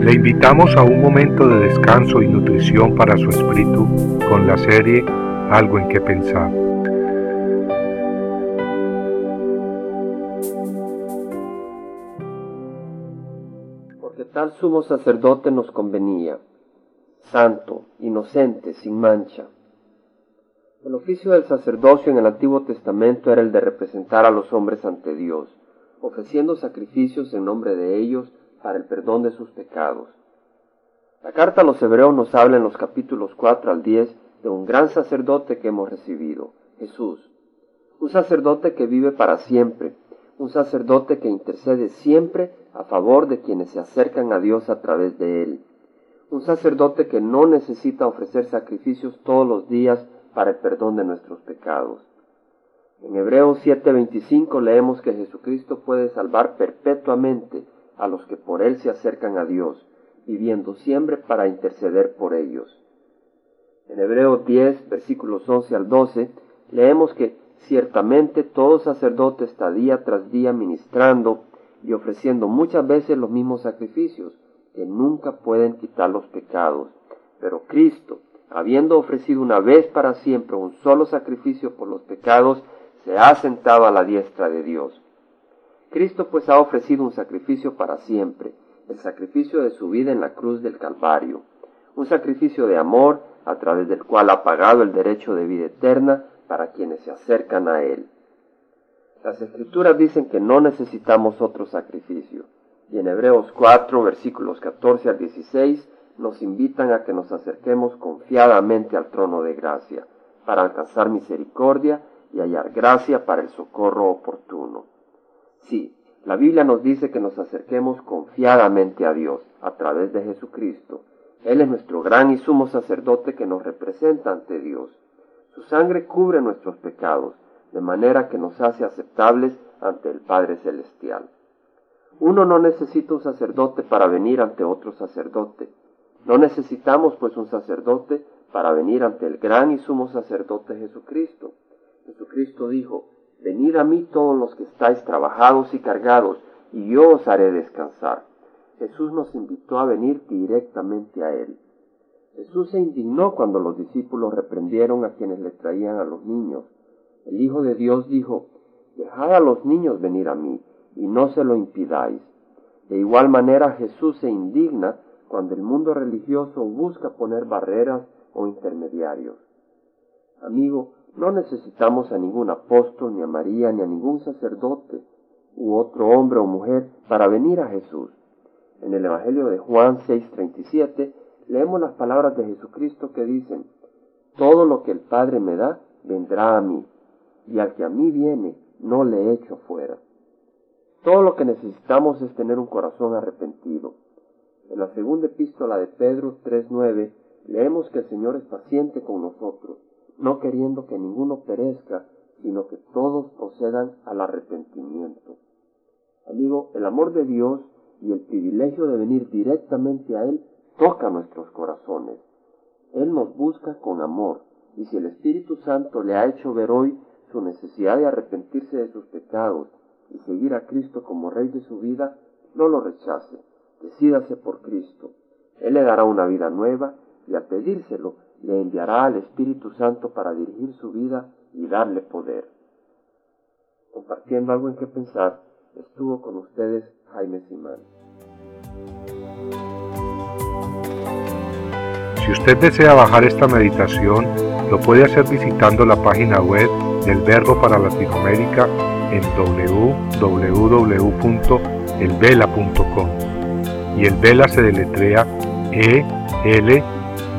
Le invitamos a un momento de descanso y nutrición para su espíritu con la serie Algo en que pensar. Porque tal sumo sacerdote nos convenía, santo, inocente, sin mancha. El oficio del sacerdocio en el Antiguo Testamento era el de representar a los hombres ante Dios, ofreciendo sacrificios en nombre de ellos para el perdón de sus pecados. La carta a los hebreos nos habla en los capítulos 4 al 10 de un gran sacerdote que hemos recibido, Jesús. Un sacerdote que vive para siempre, un sacerdote que intercede siempre a favor de quienes se acercan a Dios a través de él. Un sacerdote que no necesita ofrecer sacrificios todos los días para el perdón de nuestros pecados. En Hebreos 7:25 leemos que Jesucristo puede salvar perpetuamente a los que por Él se acercan a Dios, viviendo siempre para interceder por ellos. En Hebreos 10, versículos 11 al 12, leemos que ciertamente todo sacerdote está día tras día ministrando y ofreciendo muchas veces los mismos sacrificios, que nunca pueden quitar los pecados. Pero Cristo, habiendo ofrecido una vez para siempre un solo sacrificio por los pecados, se ha sentado a la diestra de Dios. Cristo pues ha ofrecido un sacrificio para siempre, el sacrificio de su vida en la cruz del Calvario, un sacrificio de amor a través del cual ha pagado el derecho de vida eterna para quienes se acercan a Él. Las escrituras dicen que no necesitamos otro sacrificio, y en Hebreos 4, versículos 14 al 16, nos invitan a que nos acerquemos confiadamente al trono de gracia, para alcanzar misericordia y hallar gracia para el socorro oportuno. Sí, la Biblia nos dice que nos acerquemos confiadamente a Dios a través de Jesucristo. Él es nuestro gran y sumo sacerdote que nos representa ante Dios. Su sangre cubre nuestros pecados, de manera que nos hace aceptables ante el Padre Celestial. Uno no necesita un sacerdote para venir ante otro sacerdote. No necesitamos pues un sacerdote para venir ante el gran y sumo sacerdote Jesucristo. Jesucristo dijo, Venid a mí todos los que estáis trabajados y cargados, y yo os haré descansar. Jesús nos invitó a venir directamente a Él. Jesús se indignó cuando los discípulos reprendieron a quienes le traían a los niños. El Hijo de Dios dijo, Dejad a los niños venir a mí, y no se lo impidáis. De igual manera Jesús se indigna cuando el mundo religioso busca poner barreras o intermediarios. Amigo, no necesitamos a ningún apóstol, ni a María, ni a ningún sacerdote u otro hombre o mujer para venir a Jesús. En el Evangelio de Juan 6:37 leemos las palabras de Jesucristo que dicen, Todo lo que el Padre me da, vendrá a mí, y al que a mí viene, no le echo fuera. Todo lo que necesitamos es tener un corazón arrepentido. En la segunda epístola de Pedro 3:9 leemos que el Señor es paciente con nosotros no queriendo que ninguno perezca, sino que todos procedan al arrepentimiento. Amigo, el amor de Dios y el privilegio de venir directamente a Él toca nuestros corazones. Él nos busca con amor, y si el Espíritu Santo le ha hecho ver hoy su necesidad de arrepentirse de sus pecados y seguir a Cristo como Rey de su vida, no lo rechace, decídase por Cristo. Él le dará una vida nueva y al pedírselo le enviará al Espíritu Santo para dirigir su vida y darle poder. Compartiendo algo en qué pensar, estuvo con ustedes Jaime Simán. Si usted desea bajar esta meditación, lo puede hacer visitando la página web del Verbo para Latinoamérica en www.elvela.com. Y el Vela se deletrea E L